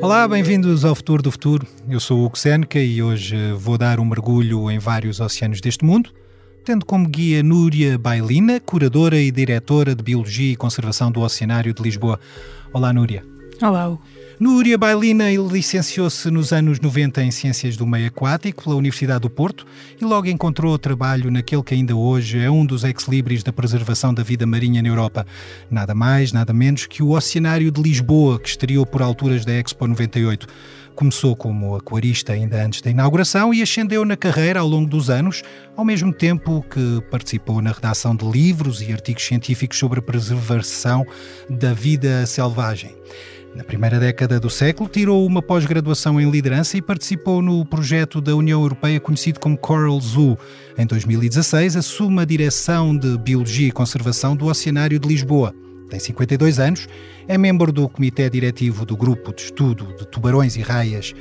Olá, bem-vindos ao Futuro do Futuro. Eu sou o Hugo Seneca e hoje vou dar um mergulho em vários oceanos deste mundo, tendo como guia Núria Bailina, curadora e diretora de Biologia e Conservação do Oceanário de Lisboa. Olá, Núria. Olá. Núria Bailina licenciou-se nos anos 90 em Ciências do Meio Aquático pela Universidade do Porto e logo encontrou trabalho naquele que ainda hoje é um dos ex-libris da preservação da vida marinha na Europa. Nada mais, nada menos que o Oceanário de Lisboa, que estreou por alturas da Expo 98. Começou como aquarista ainda antes da inauguração e ascendeu na carreira ao longo dos anos, ao mesmo tempo que participou na redação de livros e artigos científicos sobre a preservação da vida selvagem. Na primeira década do século, tirou uma pós-graduação em liderança e participou no projeto da União Europeia conhecido como Coral Zoo. Em 2016, assume a direção de Biologia e Conservação do Oceanário de Lisboa. Tem 52 anos, é membro do Comitê Diretivo do Grupo de Estudo de Tubarões e Raias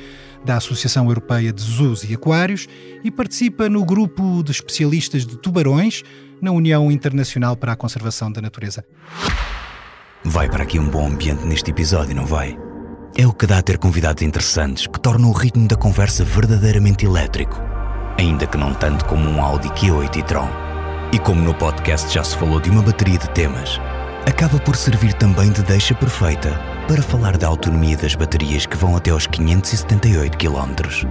da Associação Europeia de Zoos e Aquários e participa no grupo de especialistas de tubarões na União Internacional para a Conservação da Natureza. Vai para aqui um bom ambiente neste episódio, não vai? É o que dá a ter convidados interessantes que tornam o ritmo da conversa verdadeiramente elétrico, ainda que não tanto como um Audi Q8 e-tron. E como no podcast já se falou de uma bateria de temas, acaba por servir também de deixa perfeita para falar da autonomia das baterias que vão até aos 578 km.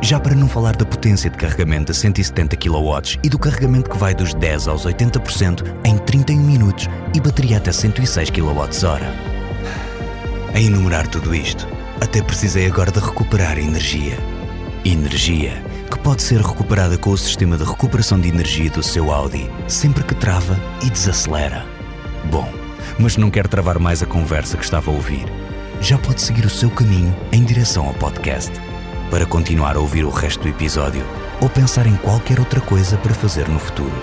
Já para não falar da potência de carregamento a 170 kW e do carregamento que vai dos 10 aos 80% em 31 minutos e bateria até 106 kWh. A enumerar tudo isto, até precisei agora de recuperar energia. Energia que pode ser recuperada com o sistema de recuperação de energia do seu Audi sempre que trava e desacelera. Bom, mas não quero travar mais a conversa que estava a ouvir. Já pode seguir o seu caminho em direção ao podcast para continuar a ouvir o resto do episódio ou pensar em qualquer outra coisa para fazer no futuro,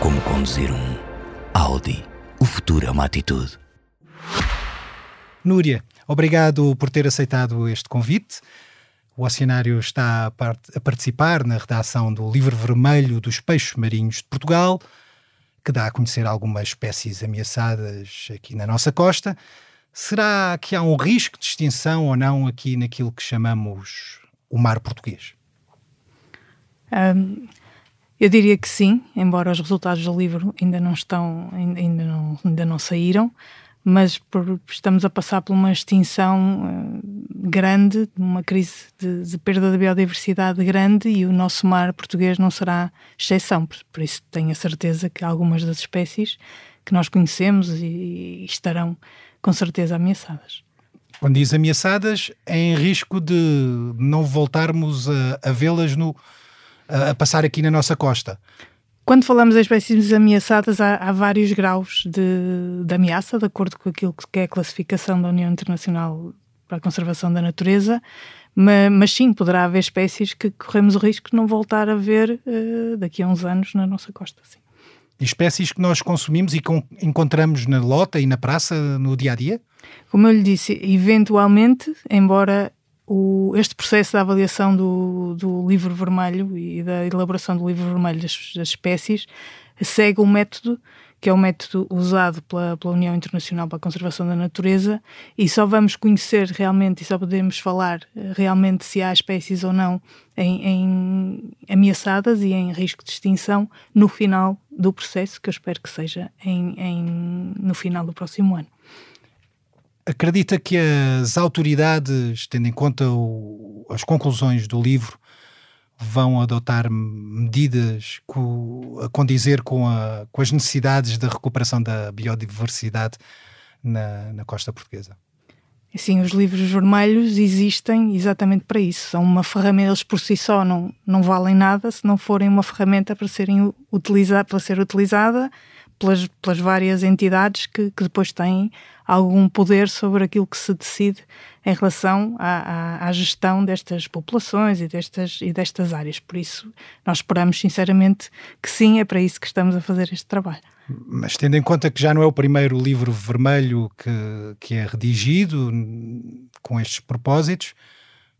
como conduzir um Audi. O futuro é uma atitude. Núria, obrigado por ter aceitado este convite. O Oceanário está a participar na redação do Livro Vermelho dos Peixes Marinhos de Portugal, que dá a conhecer algumas espécies ameaçadas aqui na nossa costa. Será que há um risco de extinção ou não aqui naquilo que chamamos o mar português? Um, eu diria que sim, embora os resultados do livro ainda não estão, ainda não, ainda não saíram, mas por, estamos a passar por uma extinção uh, grande, uma crise de, de, perda de biodiversidade grande e o nosso mar português não será exceção. Por, por isso tenho a certeza que algumas das espécies que nós conhecemos e, e estarão com certeza ameaçadas. Quando diz ameaçadas, é em risco de não voltarmos a, a vê-las no, a, passar aqui na nossa costa. Quando falamos de espécies ameaçadas, há, há vários graus de, de, ameaça, de acordo com aquilo que é a classificação da União Internacional para a Conservação da Natureza, mas, mas sim, poderá haver espécies que corremos o risco de não voltar a ver uh, daqui a uns anos na nossa costa. Sim. Espécies que nós consumimos e com, encontramos na lota e na praça no dia a dia? Como eu lhe disse, eventualmente, embora o, este processo da avaliação do, do, livro vermelho e da elaboração do livro vermelho das, das, espécies segue um método que é o método usado pela, pela, União Internacional para a Conservação da Natureza e só vamos conhecer realmente e só podemos falar eh, realmente se há espécies ou não em, em ameaçadas e em risco de extinção no final do processo, que eu espero que seja em, em, no final do próximo ano. Acredita que as autoridades, tendo em conta o, as conclusões do livro, vão adotar medidas co, a condizer com, a, com as necessidades da recuperação da biodiversidade na, na costa portuguesa? Sim, os livros vermelhos existem exatamente para isso. São uma ferramenta, eles por si só não, não valem nada se não forem uma ferramenta para, serem utiliza, para ser utilizada pelas, pelas várias entidades que, que depois têm algum poder sobre aquilo que se decide em relação à, à, à, gestão destas populações e destas, e destas áreas. Por isso, nós esperamos sinceramente que sim, é para isso que estamos a fazer este trabalho. Mas tendo em conta que já não é o primeiro livro vermelho que, que é redigido com estes propósitos,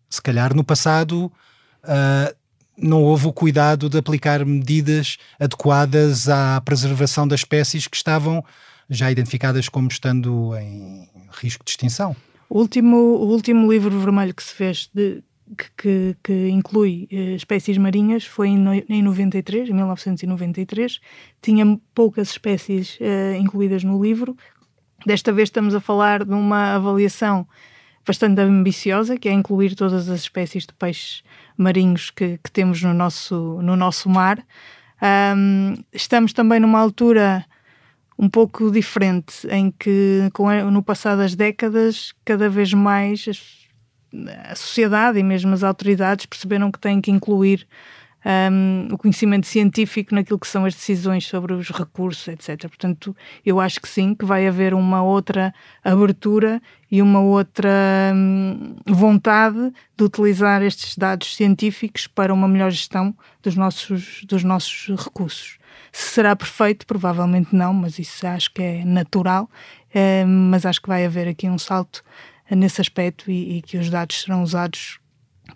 se calhar no passado uh, não houve o cuidado de aplicar medidas adequadas à preservação das espécies que estavam já identificadas como estando em risco de extinção. O último, o último livro vermelho que se fez de, que, que, inclui uh, espécies marinhas foi em, em 93, em 1993. Tinha poucas espécies uh, incluídas no livro. Desta vez estamos a falar de uma avaliação bastante ambiciosa, que é incluir todas as espécies de peixes marinhos que, que temos no nosso, no nosso mar. Um, estamos também numa altura um pouco diferente, em que com, no passar das décadas, cada vez mais a sociedade e mesmo as autoridades perceberam que têm que incluir um, o conhecimento científico naquilo que são as decisões sobre os recursos, etc. Portanto, eu acho que sim, que vai haver uma outra abertura e uma outra hum, vontade de utilizar estes dados científicos para uma melhor gestão dos nossos, dos nossos recursos. Se será perfeito, provavelmente não, mas isso acho que é natural. É, mas acho que vai haver aqui um salto nesse aspecto e, e que os dados serão usados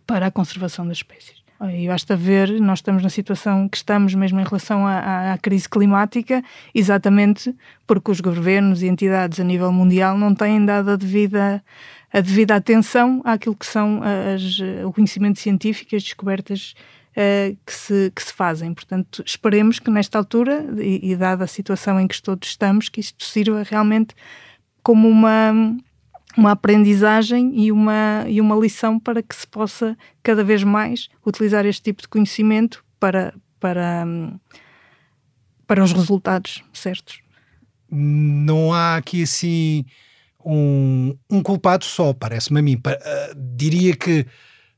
para a conservação das espécies. E basta ver, nós estamos na situação que estamos mesmo em relação à, à, crise climática, exatamente porque os governos e entidades a nível mundial não têm dado a devida, a devida atenção àquilo que são as, o conhecimento científico e as descobertas uh, que, se, que se fazem. Portanto, esperemos que nesta altura, e, e dada a situação em que todos estamos, que isto sirva realmente como uma uma aprendizagem e uma, e uma lição para que se possa cada vez mais utilizar este tipo de conhecimento para, para, para os resultados certos. Não há aqui assim um, um culpado só, parece-me a mim. Uh, diria que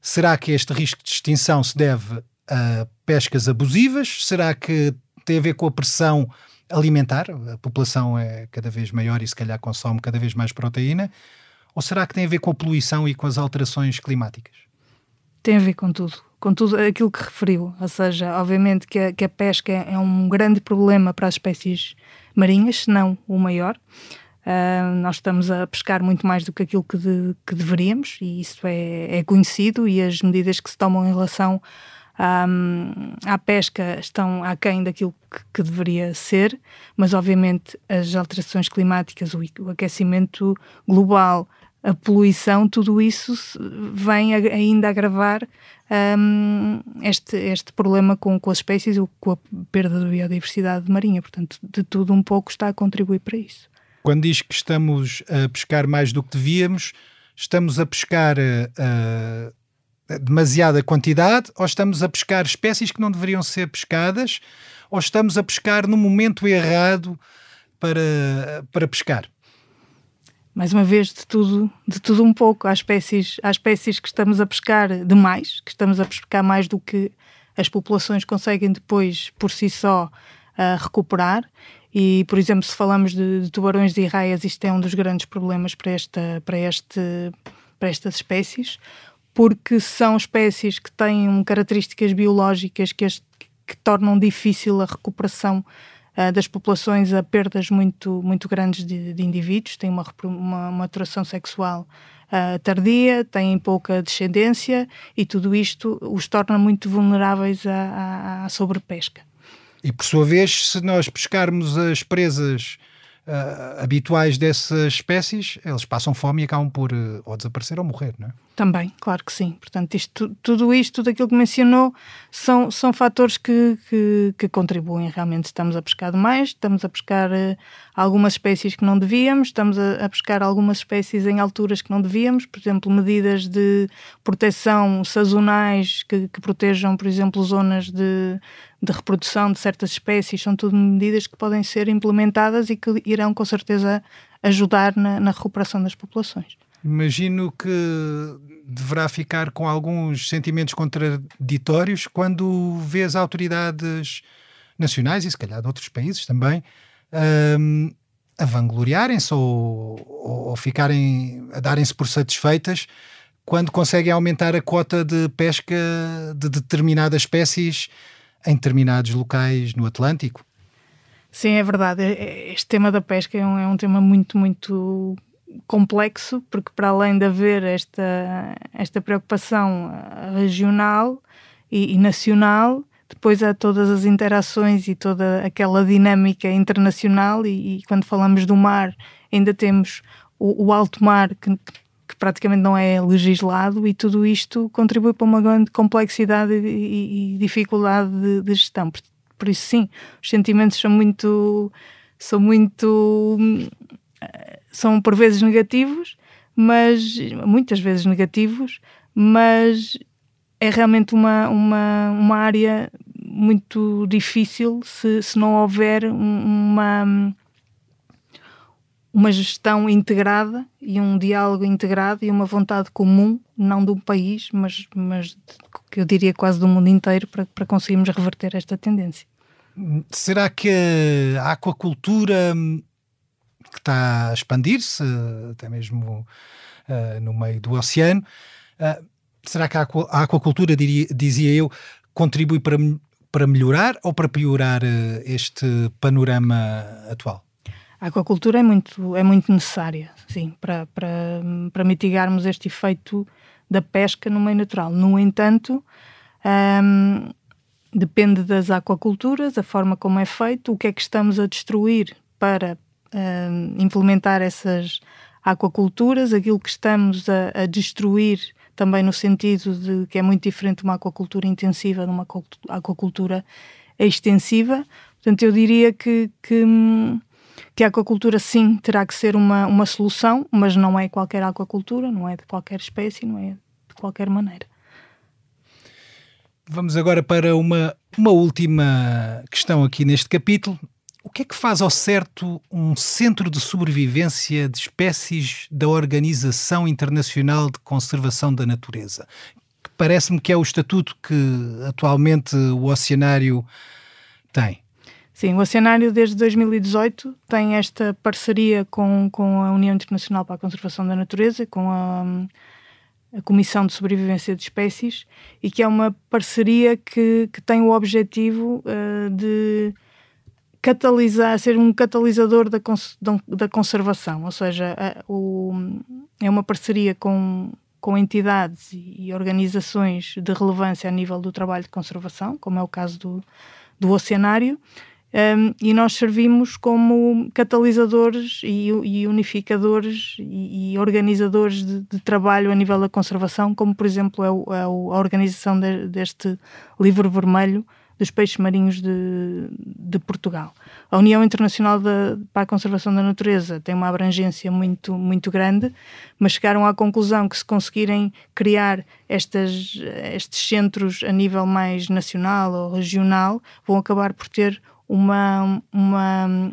será que este risco de extinção se deve a pescas abusivas? Será que tem a ver com a pressão alimentar? A população é cada vez maior e se calhar consome cada vez mais proteína ou será que tem a ver com a poluição e com as alterações climáticas? Tem a ver com tudo, com tudo aquilo que referiu. Ou seja, obviamente que a, que a pesca é um grande problema para as espécies marinhas, se não o maior. Uh, nós estamos a pescar muito mais do que aquilo que, de, que deveríamos, e isso é, é, conhecido, e as medidas que se tomam em relação à, pesca estão aquém daquilo que, que, deveria ser, mas obviamente as alterações climáticas, o, o aquecimento global, a poluição, tudo isso vem ainda agravar um, este, este problema com, com as espécies ou com a perda da biodiversidade marinha. Portanto, de tudo um pouco está a contribuir para isso. Quando diz que estamos a pescar mais do que devíamos, estamos a pescar uh, demasiada quantidade ou estamos a pescar espécies que não deveriam ser pescadas ou estamos a pescar no momento errado para, para pescar? mais uma vez, de tudo, de tudo um pouco. Há espécies, há espécies que estamos a pescar demais, que estamos a pescar mais do que as populações conseguem depois, por si só, uh, recuperar. E, por exemplo, se falamos de, de, tubarões e raias, isto é um dos grandes problemas para, esta, para, este, para estas espécies, porque são espécies que têm características biológicas que, as, que tornam difícil a recuperação uh, das populações a perdas muito, muito grandes de, de indivíduos, têm uma, uma maturação sexual uh, tardia, têm pouca descendência e tudo isto os torna muito vulneráveis à, à, à sobrepesca. E por sua vez, se nós pescarmos as presas uh, habituais dessas espécies, eles passam fome e acabam por uh, ou desaparecer ou morrer, não é? Também, claro que sim. Portanto, isto, tudo isto, tudo aquilo que mencionou, são, são fatores que, que, que contribuem. Realmente estamos a pescar demais, estamos a pescar uh, algumas espécies que não devíamos, estamos a, a, pescar algumas espécies em alturas que não devíamos, por exemplo, medidas de proteção sazonais que, que protejam, por exemplo, zonas de, de reprodução de certas espécies, são tudo medidas que podem ser implementadas e que irão com certeza ajudar na, na recuperação das populações. Imagino que deverá ficar com alguns sentimentos contraditórios quando vê as autoridades nacionais e se calhar de outros países também um, a vangloriarem-se ou, ou, ficarem a darem-se por satisfeitas quando conseguem aumentar a cota de pesca de determinadas espécies em determinados locais no Atlântico. Sim, é verdade. Este tema da pesca é um, é um tema muito, muito complexo, porque para além de haver esta, esta preocupação eh, regional e, e, nacional, depois há todas as interações e toda aquela dinâmica internacional, e, e quando falamos do mar, ainda temos o, o alto mar que, que praticamente não é legislado e tudo isto contribui para uma grande complexidade e, e, dificuldade de, de, gestão. Por, por, isso, sim, os sentimentos são muito, são muito, são por vezes negativos, mas muitas vezes negativos, mas é realmente uma, uma, uma área muito difícil se, se não houver uma uma gestão integrada e um diálogo integrado e uma vontade comum, não de um país, mas, mas que eu diria quase do mundo inteiro, para, para conseguirmos reverter esta tendência. Será que a aquacultura que está a expandir-se, até mesmo uh, no meio do oceano, uh, será que a, a aquacultura, diria, dizia eu, contribui para, para melhorar ou para piorar uh, este panorama atual? A aquacultura é muito, é muito necessária, sim, para, para, para mitigarmos este efeito da pesca no meio natural. No entanto, hum, depende das aquaculturas, a forma como é feito, o que é que estamos a destruir para hum, implementar essas aquaculturas, aquilo que estamos a, a, destruir também no sentido de que é muito diferente uma aquacultura intensiva de uma aquacultura extensiva. Portanto, eu diria que, que que a aquacultura sim terá que ser uma, uma solução, mas não é qualquer aquacultura, não é de qualquer espécie, não é de qualquer maneira. Vamos agora para uma, uma última questão aqui neste capítulo. O que é que faz ao certo um centro de sobrevivência de espécies da Organização Internacional de Conservação da Natureza? Parece-me que é o estatuto que atualmente o oceanário tem. Sim, o Oceanário desde 2018 tem esta parceria com, com a União Internacional para a Conservação da Natureza, com a, a Comissão de Sobrevivência de Espécies, e que é uma parceria que, que tem o objetivo uh, de catalisar, ser um catalisador da, cons, da conservação, ou seja, a, o, é uma parceria com, com entidades e organizações de relevância a nível do trabalho de conservação, como é o caso do, do Oceanário, um, e nós servimos como catalisadores e, e unificadores e, e organizadores de, de, trabalho a nível da conservação, como por exemplo é, o, é a organização de, deste livro vermelho dos peixes marinhos de, de Portugal. A União Internacional de, para a Conservação da Natureza tem uma abrangência muito, muito grande, mas chegaram à conclusão que se conseguirem criar estas, estes centros a nível mais nacional ou regional, vão acabar por ter uma, uma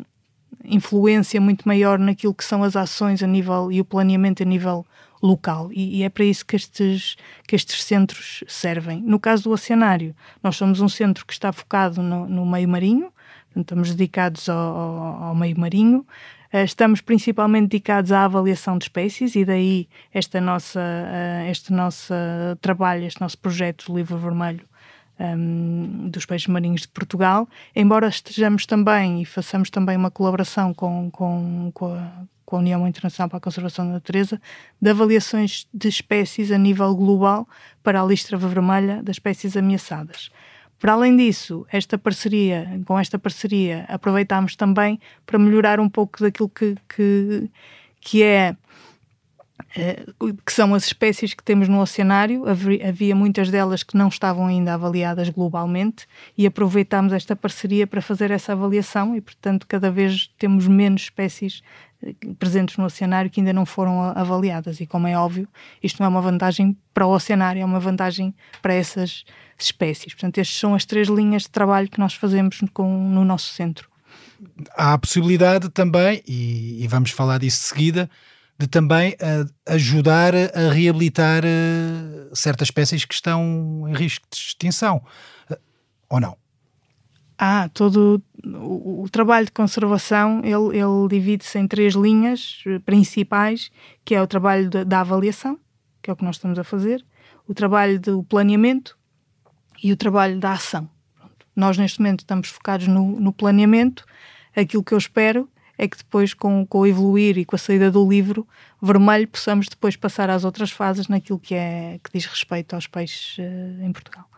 influência muito maior naquilo que são as ações a nível e o planeamento a nível local. E, e, é para isso que estes, que estes centros servem. No caso do Oceanário, nós somos um centro que está focado no, no meio marinho, portanto, estamos dedicados ao, ao, ao meio marinho, uh, estamos principalmente dedicados à avaliação de espécies e daí esta nossa, uh, este nosso trabalho, este nosso projeto do Livro Vermelho um, dos peixes marinhos de Portugal, embora estejamos também e façamos também uma colaboração com, com, com, a, com a União Internacional para a Conservação da Natureza de avaliações de espécies a nível global para a lista vermelha das espécies ameaçadas. Para além disso, esta parceria, com esta parceria, aproveitámos também para melhorar um pouco daquilo que, que, que é eh, que são as espécies que temos no oceanário. Havia muitas delas que não estavam ainda avaliadas globalmente e aproveitámos esta parceria para fazer essa avaliação e, portanto, cada vez temos menos espécies presentes no oceanário que ainda não foram avaliadas. E, como é óbvio, isto não é uma vantagem para o oceanário, é uma vantagem para essas espécies. Portanto, estas são as três linhas de trabalho que nós fazemos com, no nosso centro. Há a possibilidade também, e, e vamos falar disso de seguida, de também uh, ajudar a reabilitar uh, certas espécies que estão em risco de extinção. Uh, ou não? Ah, todo o, o trabalho de conservação ele, ele divide-se em três linhas principais, que é o trabalho da, da avaliação, que é o que nós estamos a fazer, o trabalho do planeamento e o trabalho da ação. Pronto. Nós neste momento estamos focados no, no planeamento. Aquilo que eu espero é que depois, com, com o evoluir e com a saída do livro vermelho, possamos depois passar às outras fases naquilo que, é, que diz respeito aos peixes uh, em Portugal.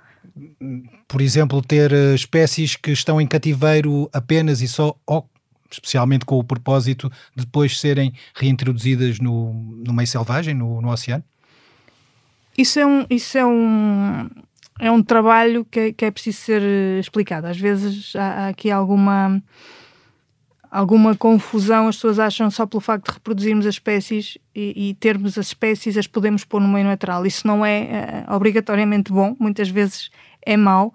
Por exemplo, ter uh, espécies que estão em cativeiro apenas e só especialmente com o propósito de depois serem reintroduzidas no, no meio selvagem, no, no oceano? Isso é um, isso é um, é um trabalho que, é, que é preciso ser explicado. Às vezes há, há aqui alguma alguma confusão, as pessoas acham só pelo facto de reproduzirmos as espécies e, e termos as espécies, as podemos pôr no meio natural. Isso não é uh, obrigatoriamente bom, muitas vezes é mau,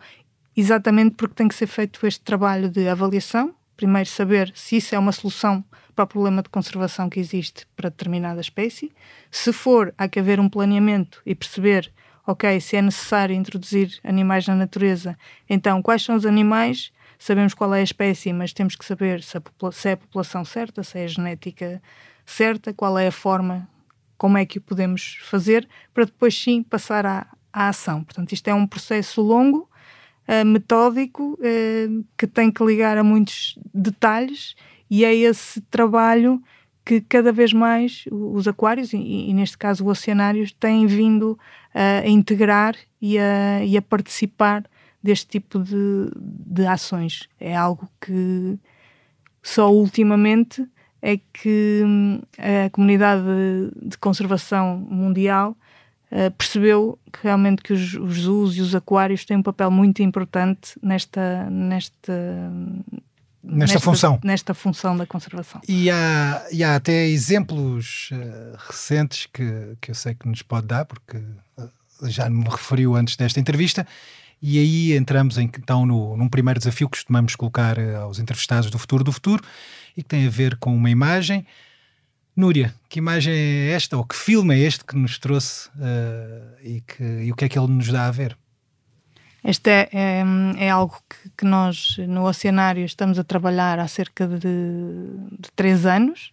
exatamente porque tem que ser feito este trabalho de avaliação. Primeiro, saber se isso é uma solução para o problema de conservação que existe para determinada espécie. Se for, há que haver um planeamento e perceber, ok, se é necessário introduzir animais na natureza, então quais são os animais sabemos qual é a espécie, mas temos que saber se, se é a população certa, se é a genética certa, qual é a forma, como é que o podemos fazer, para depois sim passar à, à ação. Portanto, isto é um processo longo, uh, metódico, uh, que tem que ligar a muitos detalhes, e é esse trabalho que cada vez mais os aquários, e, e neste caso os oceanários, têm vindo uh, a integrar e a, e a participar deste tipo de, de ações. É algo que só ultimamente é que hum, a comunidade de conservação mundial uh, percebeu que realmente que os, os zoos e os aquários têm um papel muito importante nesta, nesta Nesta, nesta, função. Nesta função da conservação. E há, e há até exemplos uh, recentes que, que eu sei que nos pode dar, porque uh, já me referiu antes desta entrevista, e aí entramos em, então no, num primeiro desafio que costumamos colocar eh, aos entrevistados do futuro do futuro e que tem a ver com uma imagem. Núria, que imagem é esta, ou que filme é este que nos trouxe uh, e, que, e o que é que ele nos dá a ver? Este é, é, é algo que, que, nós no Oceanário estamos a trabalhar há cerca de, de três anos.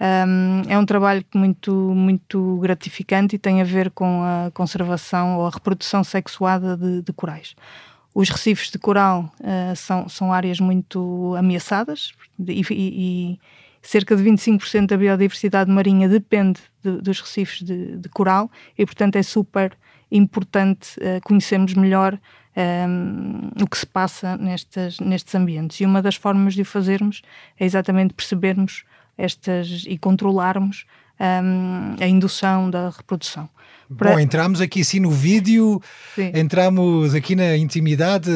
Um, é um trabalho muito, muito gratificante e tem a ver com a conservação ou a reprodução sexuada de, de corais. Os recifes de coral uh, são, são áreas muito ameaçadas e, e, cerca de 25% da biodiversidade marinha depende de, dos recifes de, de, coral e, portanto, é super importante uh, conhecermos melhor um, o que se passa nestes ambientes. E uma das formas de o fazermos é exatamente percebermos estas e controlarmos um, a indução da reprodução. Para... Bom, entramos aqui sim no vídeo, sim. entramos aqui na intimidade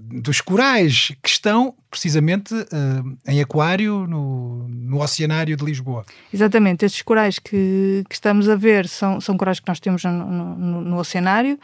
dos corais que estão precisamente uh, em aquário no, no Oceanário de Lisboa. Exatamente, estes corais que, que estamos a ver são, são corais que nós temos no, no, no Oceanário.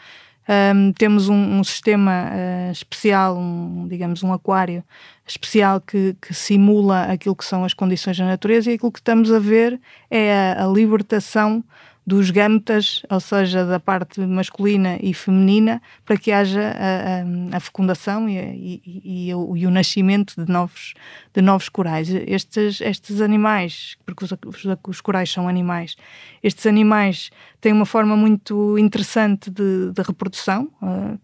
Um, temos um, um sistema uh, especial, um, digamos, um aquário especial que, que, simula aquilo que são as condições da natureza e aquilo que estamos a ver é a, a libertação dos gametas, ou seja, da parte masculina e feminina, para que haja a, a, a fecundação e, e, e, o, e, o, nascimento de novos, de novos corais. Estes, estes animais, porque os, os, corais são animais, estes animais têm uma forma muito interessante de, de reprodução. Uh,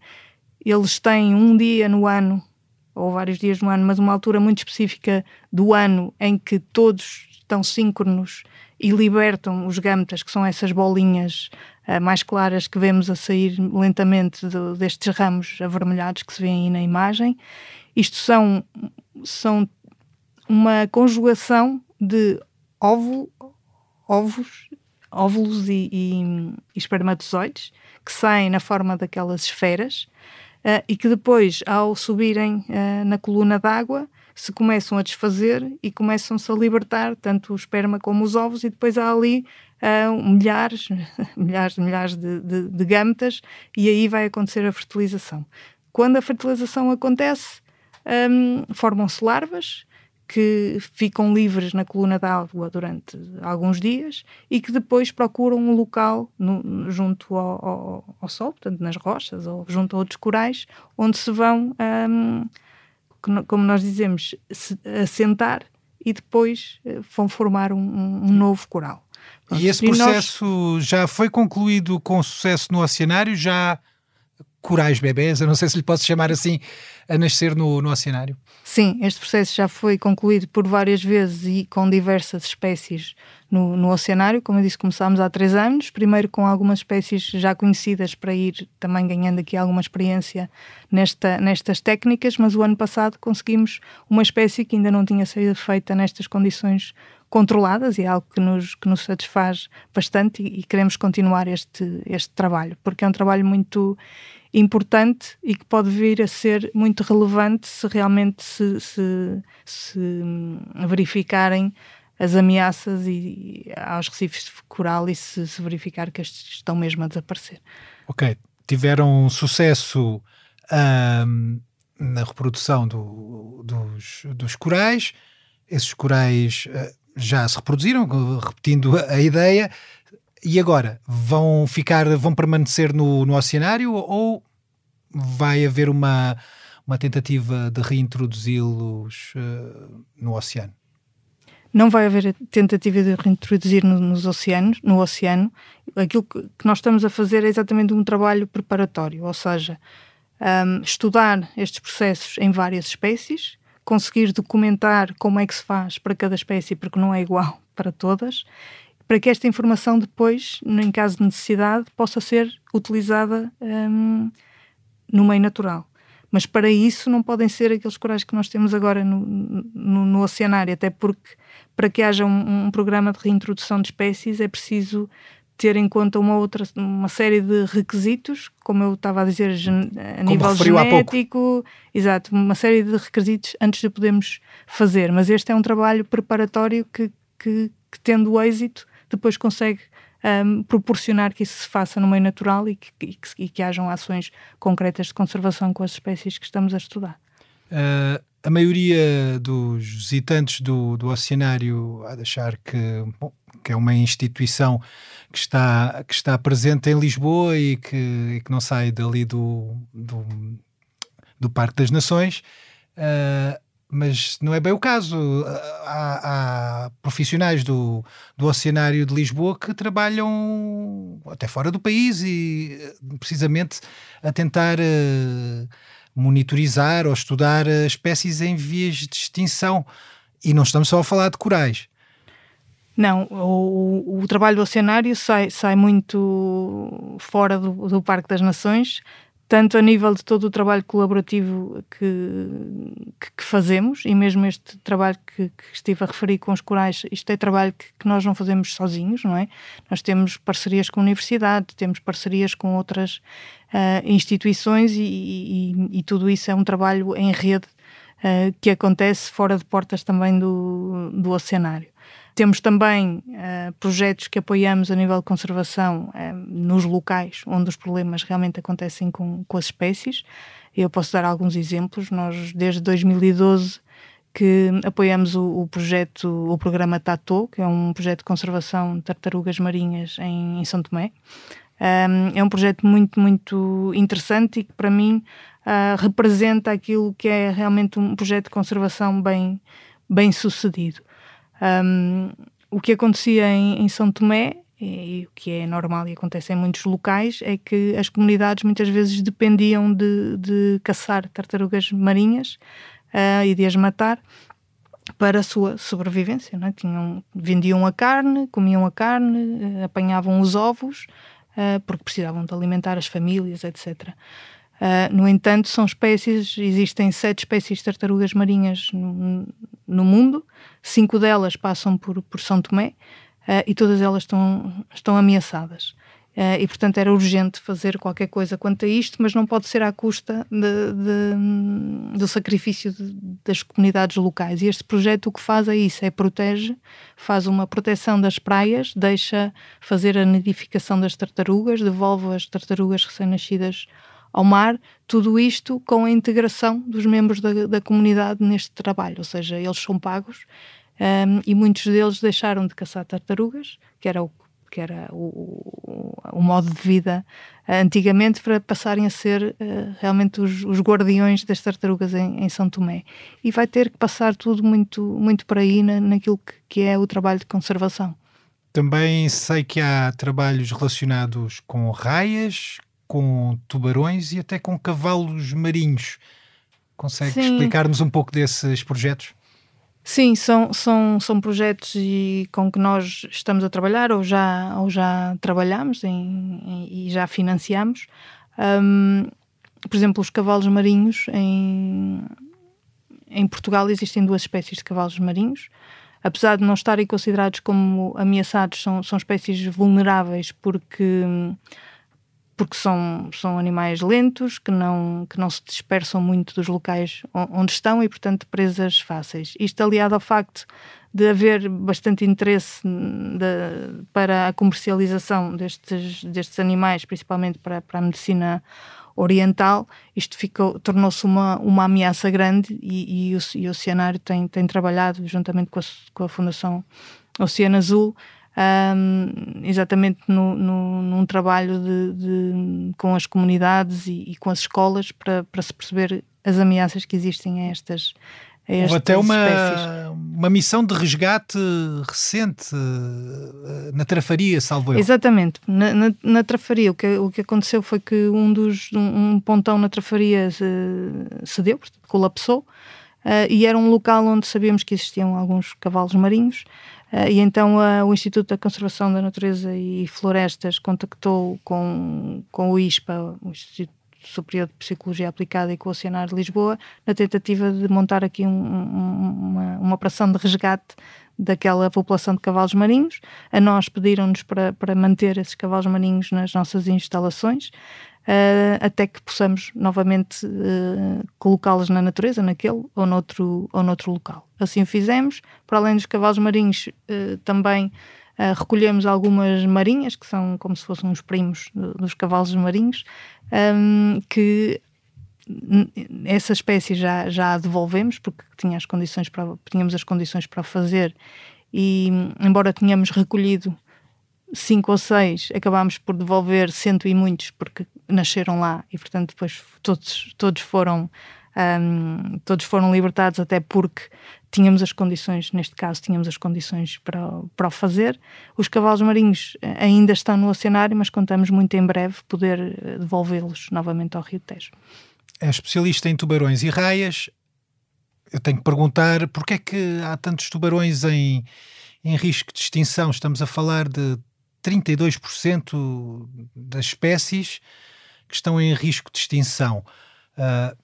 eles têm um dia no ano, ou vários dias no ano, mas uma altura muito específica do ano em que todos estão síncronos e libertam os gametas, que são essas bolinhas uh, mais claras que vemos a sair lentamente do, destes ramos avermelhados que se vêem aí na imagem. Isto são, são uma conjugação de ovo, ovos, óvulos e, e, e, espermatozoides que saem na forma daquelas esferas uh, e que depois, ao subirem uh, na coluna d'água, se começam a desfazer e começam-se a libertar tanto o esperma como os ovos e depois há ali uh, milhares, milhares, milhares de, de, de gametas e aí vai acontecer a fertilização. Quando a fertilização acontece, um, formam-se larvas que ficam livres na coluna d'água durante alguns dias e que depois procuram um local no, junto ao, ao, ao, sol, portanto nas rochas ou junto a outros corais, onde se vão um, como nós dizemos, assentar e depois eh, vão formar um, um novo coral. Pronto. E esse processo e nós... já foi concluído com sucesso no oceanário? Já corais bebés, eu não sei se lhe posso chamar assim, a nascer no, no oceanário? Sim, este processo já foi concluído por várias vezes e com diversas espécies no, no oceanário. Como eu disse, começámos há três anos, primeiro com algumas espécies já conhecidas para ir também ganhando aqui alguma experiência nesta, nestas técnicas, mas o ano passado conseguimos uma espécie que ainda não tinha sido feita nestas condições controladas e é algo que nos, que nos satisfaz bastante e, e, queremos continuar este, este trabalho, porque é um trabalho muito importante e que pode vir a ser muito relevante se realmente se, se, se verificarem as ameaças e, aos recifes de coral e se, se, verificar que estes estão mesmo a desaparecer. Ok, tiveram sucesso um, na reprodução do, dos, dos corais, esses corais uh, já se reproduziram, repetindo a ideia, e agora vão ficar, vão permanecer no, no oceanário ou vai haver uma, uma tentativa de reintroduzi-los uh, no oceano? Não vai haver tentativa de reintroduzir no, nos oceanos, no oceano. Aquilo que, nós estamos a fazer é exatamente um trabalho preparatório, ou seja, um, estudar estes processos em várias espécies, conseguir documentar como é que se faz para cada espécie, porque não é igual para todas, para que esta informação depois, em caso de necessidade, possa ser utilizada um, no meio natural. Mas para isso não podem ser aqueles corais que nós temos agora no, no, no oceanário, até porque para que haja um, um, programa de reintrodução de espécies é preciso ter em conta uma outra uma série de requisitos, como eu estava a dizer, a como nível genético, exato, uma série de requisitos antes de podermos fazer. Mas este é um trabalho preparatório que, que, que tendo êxito, depois consegue um, proporcionar que isso se faça no meio natural e que, e que, e que hajam ações concretas de conservação com as espécies que estamos a estudar. Uh, a maioria dos visitantes do, do oceanário há de achar que, bom, que é uma instituição que está, que está presente em Lisboa e que, e que não sai dali do, do, do Parque das Nações. Uh, mas não é bem o caso. Há, há, profissionais do, do Oceanário de Lisboa que trabalham até fora do país e precisamente a tentar uh, monitorizar ou estudar espécies em vias de extinção. E não estamos só a falar de corais. Não, o, o trabalho do oceanário sai, sai muito fora do, do Parque das Nações, tanto a nível de todo o trabalho colaborativo que, que, que fazemos, e mesmo este trabalho que, que, estive a referir com os corais, isto é trabalho que, nós não fazemos sozinhos, não é? Nós temos parcerias com a universidade, temos parcerias com outras uh, instituições e, e, e, tudo isso é um trabalho em rede uh, que acontece fora de portas também do, do. Temos também uh, projetos que apoiamos a nível de conservação uh, nos locais onde os problemas realmente acontecem com, com as espécies. Eu posso dar alguns exemplos. Nós, desde 2012, que apoiamos o, o, projeto, o programa TATO, que é um projeto de conservação de tartarugas marinhas em, em São Tomé. Um, é um projeto muito, muito interessante e que para mim uh, representa aquilo que é realmente um projeto de conservação bem, bem sucedido. Um, o que acontecia em, em São Tomé e o que é normal e acontece em muitos locais é que as comunidades muitas vezes dependiam de, de caçar tartarugas marinhas uh, e de as matar para a sua sobrevivência. Não é? Tinham, vendiam a carne, comiam a carne, uh, apanhavam os ovos, uh, porque precisavam de alimentar as famílias, etc. no entanto, são espécies, existem sete espécies de tartarugas marinhas no, no mundo, cinco delas passam por, por São Tomé uh, e todas elas estão, estão ameaçadas. Uh, e, portanto, era urgente fazer qualquer coisa quanto a isto, mas não pode ser à custa de, de, do sacrifício de, das comunidades locais. E este projeto o que faz é isso: é protege, faz uma proteção das praias, deixa fazer a nidificação das tartarugas, devolve as tartarugas recém-nascidas ao mar, tudo isto com a integração dos membros da, da comunidade neste trabalho, ou seja, eles são pagos um, e muitos deles deixaram de caçar tartarugas, que era o que era o, o, modo de vida antigamente, para passarem a ser uh, realmente os, os, guardiões das tartarugas em, em, São Tomé. E vai ter que passar tudo muito, muito por aí na, naquilo que, que é o trabalho de conservação. Também sei que há trabalhos relacionados com raias, com tubarões e até com cavalos marinhos. Consegue explicar-nos um pouco desses projetos? Sim, são, são, são projetos e, com que nós estamos a trabalhar ou já, ou já trabalhamos em, em, e já financiamos. Um, por exemplo, os cavalos marinhos em, em Portugal existem duas espécies de cavalos marinhos. Apesar de não estarem considerados como ameaçados, são, são espécies vulneráveis porque porque são, são animais lentos, que não, que não se dispersam muito dos locais onde estão e, portanto, presas fáceis. Isto aliado ao facto de haver bastante interesse de, para a comercialização destes, destes animais, principalmente para, para a medicina oriental, isto ficou, tornou-se uma, uma ameaça grande e, e, o, e o Oceanário tem, tem trabalhado juntamente com a, com a Fundação Oceano Azul um, exatamente no, no, num trabalho de, de, com as comunidades e, e, com as escolas para, para se perceber as ameaças que existem a estas, Houve até uma, espécies. uma missão de resgate recente uh, na Trafaria, salvo eu. Exatamente, na, na, na, Trafaria. O que, o que aconteceu foi que um dos um, um pontão na Trafaria cedeu, colapsou, uh, e era um local onde sabíamos que existiam alguns cavalos marinhos. Uh, e então uh, o Instituto da Conservação da Natureza e Florestas contactou com, com o ISPA, o Instituto Superior de Psicologia Aplicada e com o Oceanário de Lisboa, na tentativa de montar aqui um, um, uma, uma operação de resgate daquela população de cavalos marinhos. A nós pediram-nos para, para manter esses cavalos marinhos nas nossas instalações uh, até que possamos novamente uh, colocá-los na natureza, naquele ou noutro, ou noutro local. Assim fizemos. Para além dos cavalos marinhos, uh, também recolhemos algumas marinhas, que são como se fossem uns primos dos cavalos marinhos, um, que essa espécie já, já a devolvemos porque tinha as condições para, tínhamos as condições para fazer e embora tenhamos recolhido cinco ou seis, acabámos por devolver cento e muitos porque nasceram lá e portanto depois todos, todos foram um, todos foram libertados até porque tínhamos as condições, neste caso tínhamos as condições para, para o fazer. Os cavalos marinhos eh, ainda estão no oceanário, mas contamos muito em breve poder eh, devolvê-los novamente ao Rio Tejo. É especialista em tubarões e raias. Eu tenho que perguntar porquê é que há tantos tubarões em, em risco de extinção? Estamos a falar de 32% das espécies que estão em risco de extinção. Uh,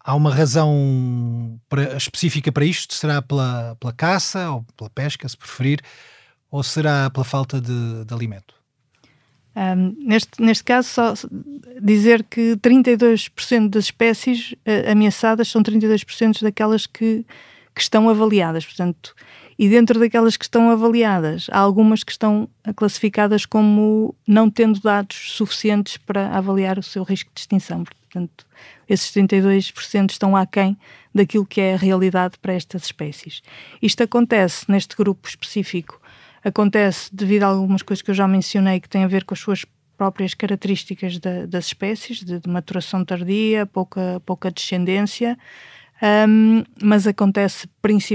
há uma razão específica para isto? Será pela, pela caça ou pela pesca, se preferir, ou será pela falta de, de alimento? Um, neste, neste caso, só dizer que 32% das espécies uh, ameaçadas são 32% daquelas que, que estão avaliadas. Portanto, e dentro daquelas que estão avaliadas, há algumas que estão classificadas como não tendo dados suficientes para avaliar o seu risco de extinção. Portanto, esses 32% estão aquém daquilo que é a realidade para estas espécies. Isto acontece neste grupo específico, acontece devido a algumas coisas que eu já mencionei que têm a ver com as suas próprias características da, das espécies, de, de maturação tardia, pouca, pouca descendência, um, mas acontece,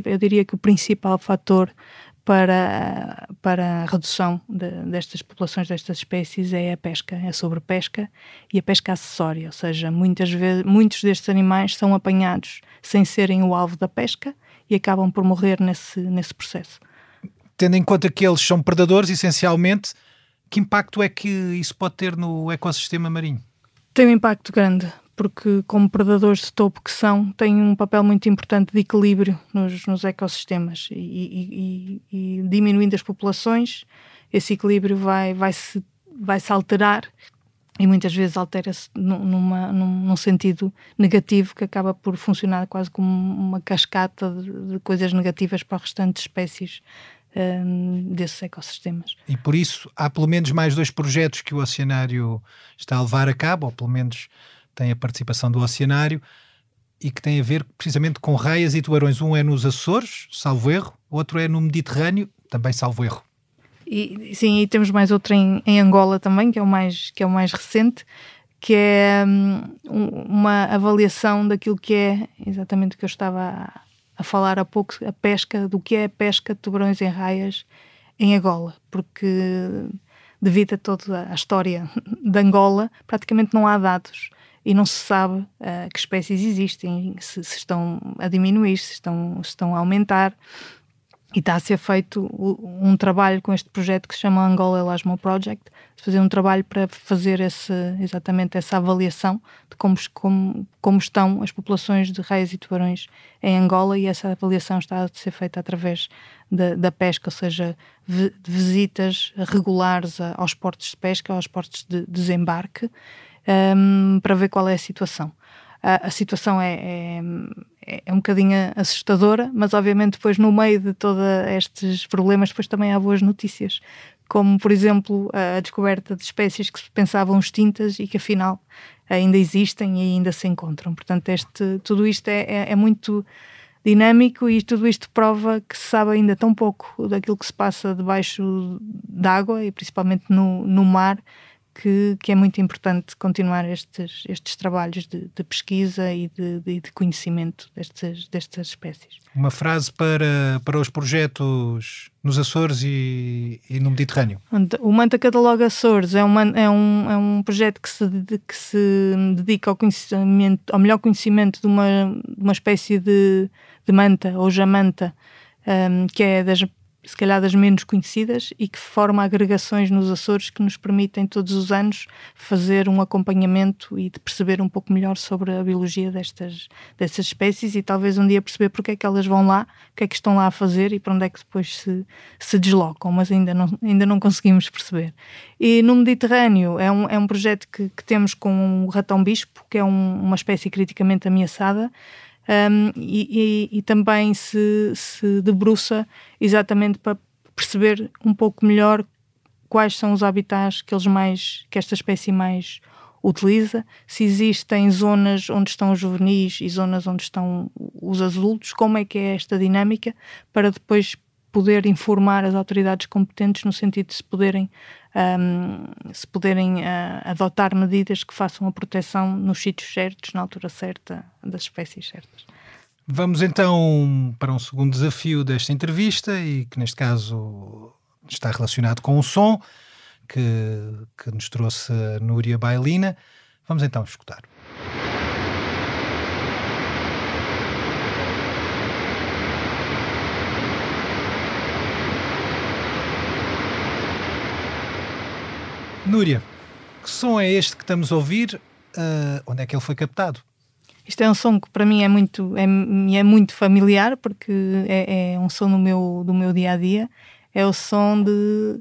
eu diria que o principal fator para, para a redução de, destas populações, destas espécies, é a pesca, é a sobrepesca e a pesca acessória, ou seja, muitas vezes, muitos destes animais são apanhados sem serem o alvo da pesca e acabam por morrer nesse, nesse processo. Tendo em conta que eles são predadores, essencialmente, que impacto é que isso pode ter no ecossistema marinho? Tem um impacto grande, porque, como predadores de topo que são, têm um papel muito importante de equilíbrio nos, nos ecossistemas e, e, e, diminuindo as populações, esse equilíbrio vai, vai, se, vai se alterar e muitas vezes altera-se num, sentido negativo que acaba por funcionar quase como uma cascata de, de coisas negativas para o restante espécies um, desses ecossistemas. E por isso há pelo menos mais dois projetos que o Oceanário está a levar a cabo, ou pelo menos tem a participação do Oceanário e que tem a ver precisamente com raias e tubarões. Um é nos Açores, salvo erro, outro é no Mediterrâneo, também salvo erro. E, sim, e temos mais outro em, em, Angola também, que é o mais, que é o mais recente, que é um, uma avaliação daquilo que é exatamente o que eu estava a, a, falar há pouco, a pesca, do que é a pesca de tubarões em raias em Angola, porque devido a toda a história de Angola, praticamente não há dados e não se sabe uh, que espécies existem, se, se, estão a diminuir, se estão, se estão a aumentar. E está a ser feito um trabalho com este projeto que se chama Angola Elasmo Project, fazer um trabalho para fazer esse, exatamente essa avaliação de como, como, como estão as populações de raias e tubarões em Angola e essa avaliação está a ser feita através da, da pesca, ou seja, de visitas regulares aos portos de pesca, aos portos de desembarque, um, para ver qual é a situação. A, a situação é, é, é, um bocadinho assustadora, mas obviamente depois no meio de todos estes problemas depois também há boas notícias, como por exemplo a descoberta de espécies que se pensavam extintas e que afinal ainda existem e ainda se encontram. Portanto, este, tudo isto é, é, é muito dinâmico e tudo isto prova que se sabe ainda tão pouco daquilo que se passa debaixo d'água e principalmente no, no mar que, que, é muito importante continuar estes, estes trabalhos de, de pesquisa e de, de, de, conhecimento destas, destas espécies. Uma frase para, para os projetos nos Açores e, e no Mediterrâneo. O Manta Cataloga Açores é, uma, é, um, é um projeto que se, que se dedica ao, conhecimento, ao melhor conhecimento de uma, uma espécie de, de manta ou jamanta, um, que é das se calhar das menos conhecidas e que forma agregações nos Açores que nos permitem todos os anos fazer um acompanhamento e de perceber um pouco melhor sobre a biologia destas, destas espécies e talvez um dia perceber porque é que elas vão lá, o que é que estão lá a fazer e para onde é que depois se, se deslocam, mas ainda não, ainda não conseguimos perceber. E no Mediterrâneo é um, é um projeto que, que temos com o ratão-bispo, que é um, uma espécie criticamente ameaçada, um, e, e, e, também se, se debruça exatamente para perceber um pouco melhor quais são os habitats que eles mais que esta espécie mais utiliza, se existem zonas onde estão os juvenis e zonas onde estão os adultos, como é que é esta dinâmica para depois poder informar as autoridades competentes no sentido de se poderem um, se poderem uh, adotar medidas que façam a proteção nos sítios certos, na altura certa, das espécies certas. Vamos então para um segundo desafio desta entrevista e que neste caso está relacionado com o som que, que nos trouxe Núria Bailina. Vamos então escutar. Núria, que som é este que estamos a ouvir? Uh, onde é que ele foi captado? Isto é um som que para mim é muito, é, é muito familiar, porque é, é, um som do meu, do meu dia a dia. É o som de,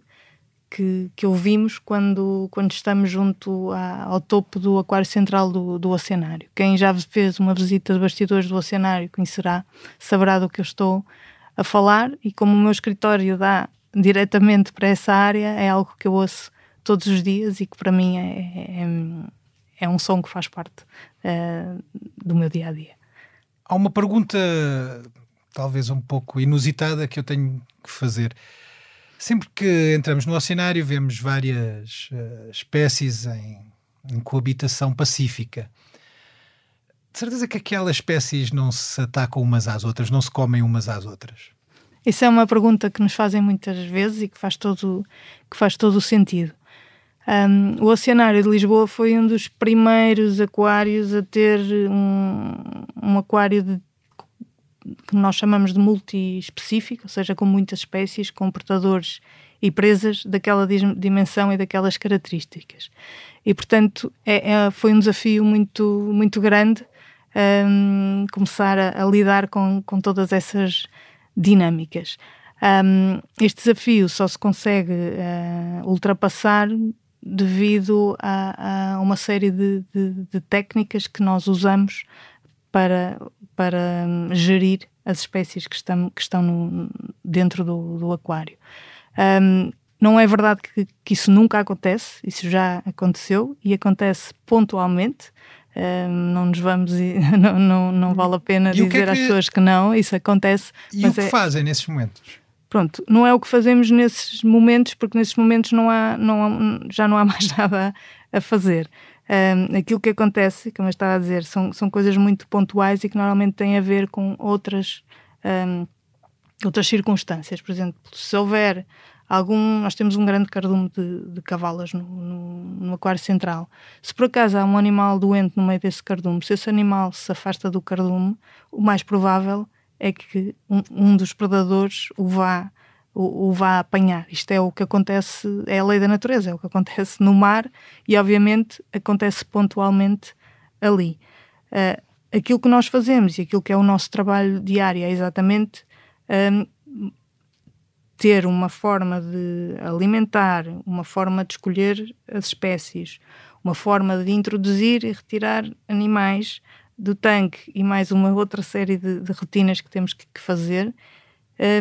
que, que ouvimos quando, quando estamos junto à, ao topo do aquário central do, do oceanário. Quem já fez uma visita de bastidores do oceanário conhecerá, saberá do que eu estou a falar. E como o meu escritório dá diretamente para essa área, é algo que eu ouço todos os dias e que para mim é, é, é um som que faz parte uh, do meu dia a dia. Há uma pergunta, talvez um pouco inusitada, que eu tenho que fazer. Sempre que entramos no oceanário, vemos várias uh, espécies em, em coabitação pacífica. De certeza que aquelas espécies não se atacam umas às outras, não se comem umas às outras? Isso é uma pergunta que nos fazem muitas vezes e que faz todo, que faz todo o sentido. Um, o Oceanário de Lisboa foi um dos primeiros aquários a ter um, um aquário de, que nós chamamos de multi-específico, ou seja, com muitas espécies, com portadores e presas daquela dimensão e daquelas características. E, portanto, é, é, foi um desafio muito, muito grande um, começar a, a, lidar com, com todas essas dinâmicas. Um, este desafio só se consegue uh, ultrapassar devido a, a uma série de, de, de, técnicas que nós usamos para, para hum, gerir as espécies que estão, que estão no, dentro do, do aquário. Um, não é verdade que, que, isso nunca acontece, isso já aconteceu e acontece pontualmente. Um, não nos vamos, não, não, não vale a pena e dizer é que... às pessoas que não, isso acontece. E o que é... fazem nesses momentos? Pronto, não é o que fazemos nesses momentos, porque nesses momentos não há, não há, já não há mais nada a, fazer. Um, aquilo que acontece, como eu estava a dizer, são, são coisas muito pontuais e que normalmente têm a ver com outras, um, outras circunstâncias. Por exemplo, se houver algum, nós temos um grande cardume de, de cavalas no, no, no, aquário central. Se por acaso há um animal doente no meio desse cardume, se esse animal se afasta do cardume, o mais provável é que um, um dos predadores o vá o, o vá apanhar. Isto é o que acontece, é a lei da natureza, é o que acontece no mar e, obviamente, acontece pontualmente ali. Uh, aquilo que nós fazemos e aquilo que é o nosso trabalho diário é exatamente um, ter uma forma de alimentar, uma forma de escolher as espécies, uma forma de introduzir e retirar animais do tanque e mais uma outra série de, de rotinas que temos que, que fazer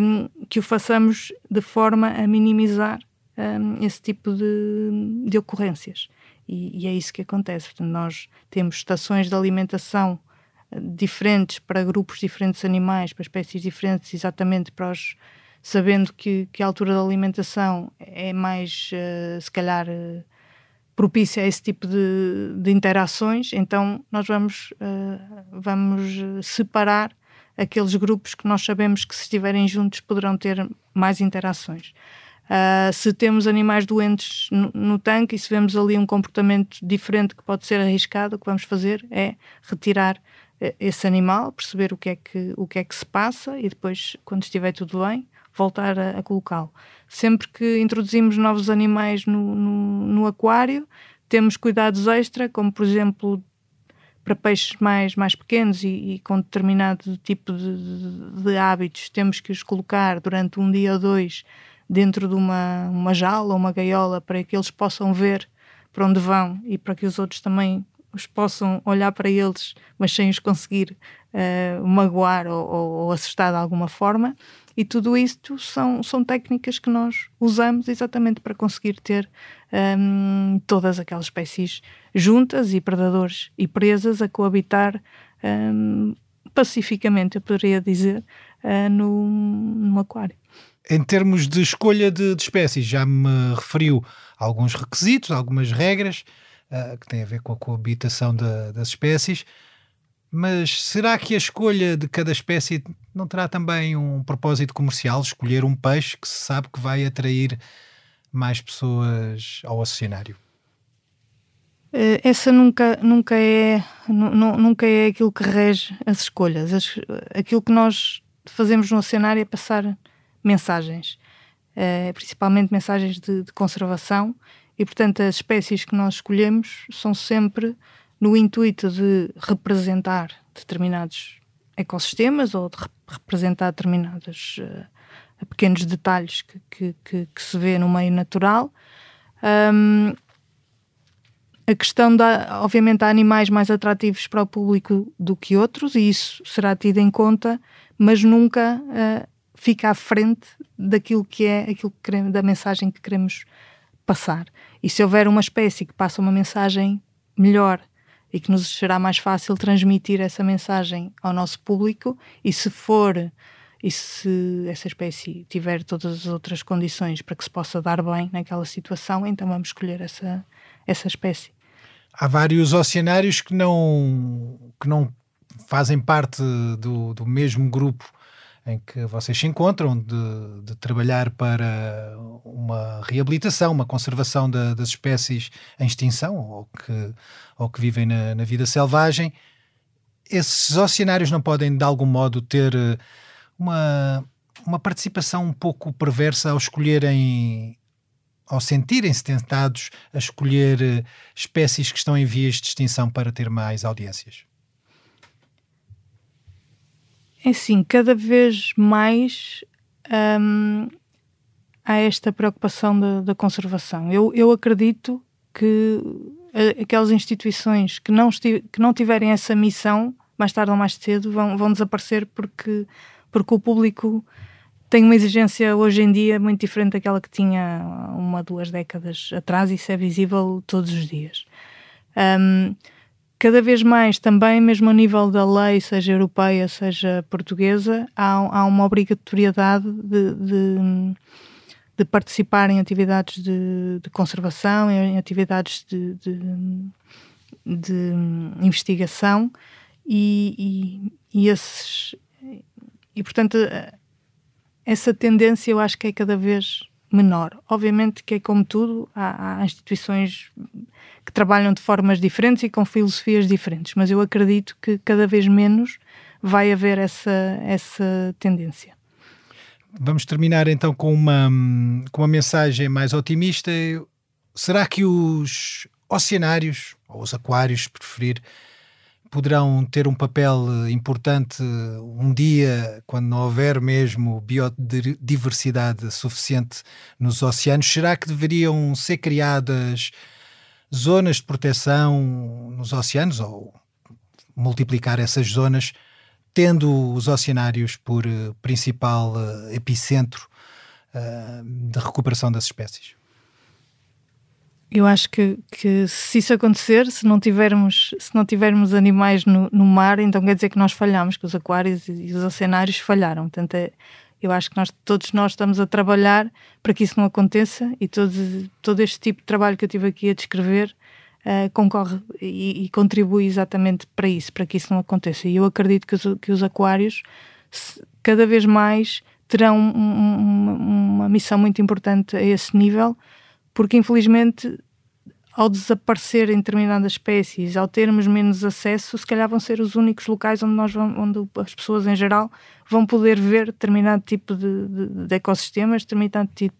um, que o façamos de forma a minimizar um, esse tipo de, de ocorrências. E, e, é isso que acontece. Portanto, nós temos estações de alimentação eh, diferentes para grupos diferentes de animais, para espécies diferentes, exatamente para os. sabendo que, que a altura da alimentação é mais, uh, se calhar, uh, propícia a esse tipo de, de interações, então nós vamos, uh, vamos separar aqueles grupos que nós sabemos que se estiverem juntos poderão ter mais interações. Uh, se temos animais doentes no, no, tanque e se vemos ali um comportamento diferente que pode ser arriscado, o que vamos fazer é retirar uh, esse animal, perceber o que, é que, o que é que se passa e depois, quando estiver tudo bem, voltar a, a colocá-lo. Sempre que introduzimos novos animais no, no, no aquário, temos cuidados extra, como por exemplo para peixes mais, mais pequenos e, e com determinado tipo de, de, de, hábitos, temos que os colocar durante um dia ou dois dentro de uma, uma jaula ou uma gaiola para que eles possam ver para onde vão e para que os outros também os possam olhar para eles, mas sem os conseguir uh, magoar ou, ou, ou assustar de alguma forma. E tudo isto são, são técnicas que nós usamos exatamente para conseguir ter um, todas aquelas espécies juntas e predadores e presas a coabitar um, pacificamente, eu poderia dizer, uh, no, no aquário. Em termos de escolha de, de, espécies, já me referiu alguns requisitos, algumas regras uh, que têm a ver com a coabitação de, das espécies. Mas será que a escolha de cada espécie não terá também um propósito comercial? Escolher um peixe que se sabe que vai atrair mais pessoas ao oceanário? Eh, essa nunca, nunca, é, nunca é aquilo que rege as escolhas. aquilo que nós fazemos no oceanário é passar mensagens, eh, principalmente mensagens de, de conservação, e portanto as espécies que nós escolhemos são sempre no intuito de representar determinados ecossistemas ou de representar determinados uh, pequenos detalhes que, que, que, que, se vê no meio natural. Um, a questão da, obviamente, há animais mais atrativos para o público do que outros e isso será tido em conta, mas nunca uh, fica à frente daquilo que é aquilo que queremos, da mensagem que queremos passar. E se houver uma espécie que passa uma mensagem melhor e que nos será mais fácil transmitir essa mensagem ao nosso público e se for e se essa espécie tiver todas as outras condições para que se possa dar bem naquela situação, então vamos escolher essa, essa espécie. Há vários oceanários que não, que não fazem parte do, do mesmo grupo em que vocês se encontram, de, de trabalhar para uma reabilitação, uma conservação da, das espécies em extinção ou que, ou que vivem na, na, vida selvagem. Esses oceanários não podem, de algum modo, ter eh, uma, uma participação um pouco perversa ao escolherem ao sentirem-se tentados a escolher eh, espécies que estão em vias de extinção para ter mais audiências? É assim, cada vez mais hum, há esta preocupação da, conservação. Eu, eu acredito que aquelas instituições que não, que não tiverem essa missão, mais tarde ou mais cedo, vão, vão desaparecer porque, porque o público tem uma exigência hoje em dia muito diferente daquela que tinha uma, duas décadas atrás, e isso é visível todos os dias. Um, cada vez mais também, mesmo a nível da lei, seja europeia, seja portuguesa, há, há uma obrigatoriedade de, de, de, participar em atividades de, de conservação, em atividades de, de investigação e, e, e, esses, e, portanto, essa tendência eu acho que é cada vez menor. Obviamente que é como tudo, há, há, instituições que trabalham de formas diferentes e com filosofias diferentes, mas eu acredito que cada vez menos vai haver essa, essa tendência. Vamos terminar então com uma, com uma mensagem mais otimista. Será que os oceanários, ou os aquários, preferir, poderão ter um papel importante um dia, quando não houver mesmo biodiversidade suficiente nos oceanos? Será que deveriam ser criadas zonas de proteção nos oceanos ou multiplicar essas zonas, tendo os oceanários por eh, principal eh, epicentro da recuperação das espécies? Eu acho que, que se isso acontecer, se não tivermos, se não tivermos animais no, no mar, então quer dizer que nós falhamos, que os aquários e os oceanários falharam. Portanto, é, eu acho que nós, todos nós estamos a trabalhar para que isso não aconteça e todo, todo este tipo de trabalho que eu tive aqui a descrever uh, concorre e, e, contribui exatamente para isso, para que isso não aconteça. E eu acredito que os, que os aquários cada vez mais terão um, uma, uma missão muito importante a esse nível porque infelizmente ao desaparecer em determinadas espécies, ao termos menos acesso, se calhar vão ser os únicos locais onde nós vamos, onde as pessoas em geral vão poder ver determinado tipo de, de, de ecossistemas, determinado tipo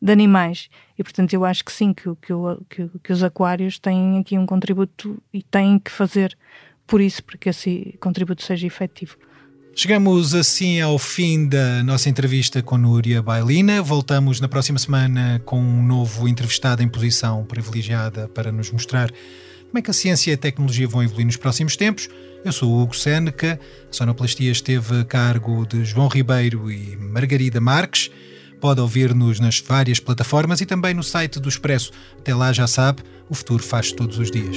de animais. E portanto eu acho que sim, que, que, que, que os aquários têm aqui um contributo e têm que fazer por isso, para que esse contributo seja efetivo. Chegamos assim ao fim da nossa entrevista com Núria Bailina. Voltamos na próxima semana com um novo entrevistado em posição privilegiada para nos mostrar como é que a ciência e a tecnologia vão evoluir nos próximos tempos. Eu sou o Hugo Seneca, a sonoplastia esteve a cargo de João Ribeiro e Margarida Marques. Pode ouvir-nos nas várias plataformas e também no site do Expresso. Até lá já sabe, o futuro faz todos os dias.